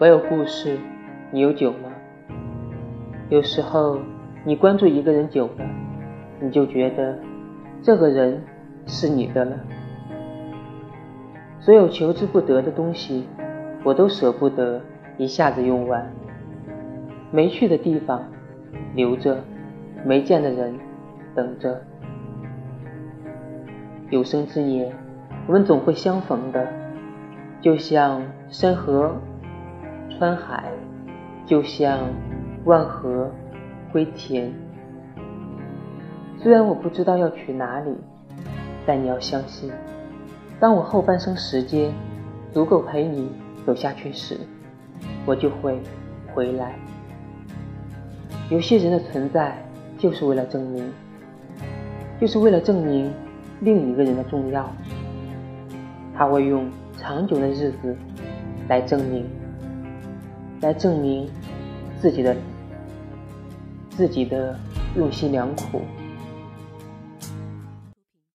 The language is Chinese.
我有故事，你有酒吗？有时候你关注一个人久了，你就觉得这个人是你的了。所有求之不得的东西，我都舍不得一下子用完。没去的地方留着，没见的人等着。有生之年，我们总会相逢的，就像山河川海，就像万河归田。虽然我不知道要去哪里，但你要相信，当我后半生时间足够陪你走下去时，我就会回来。有些人的存在，就是为了证明，就是为了证明。另一个人的重要，他会用长久的日子来证明，来证明自己的自己的用心良苦。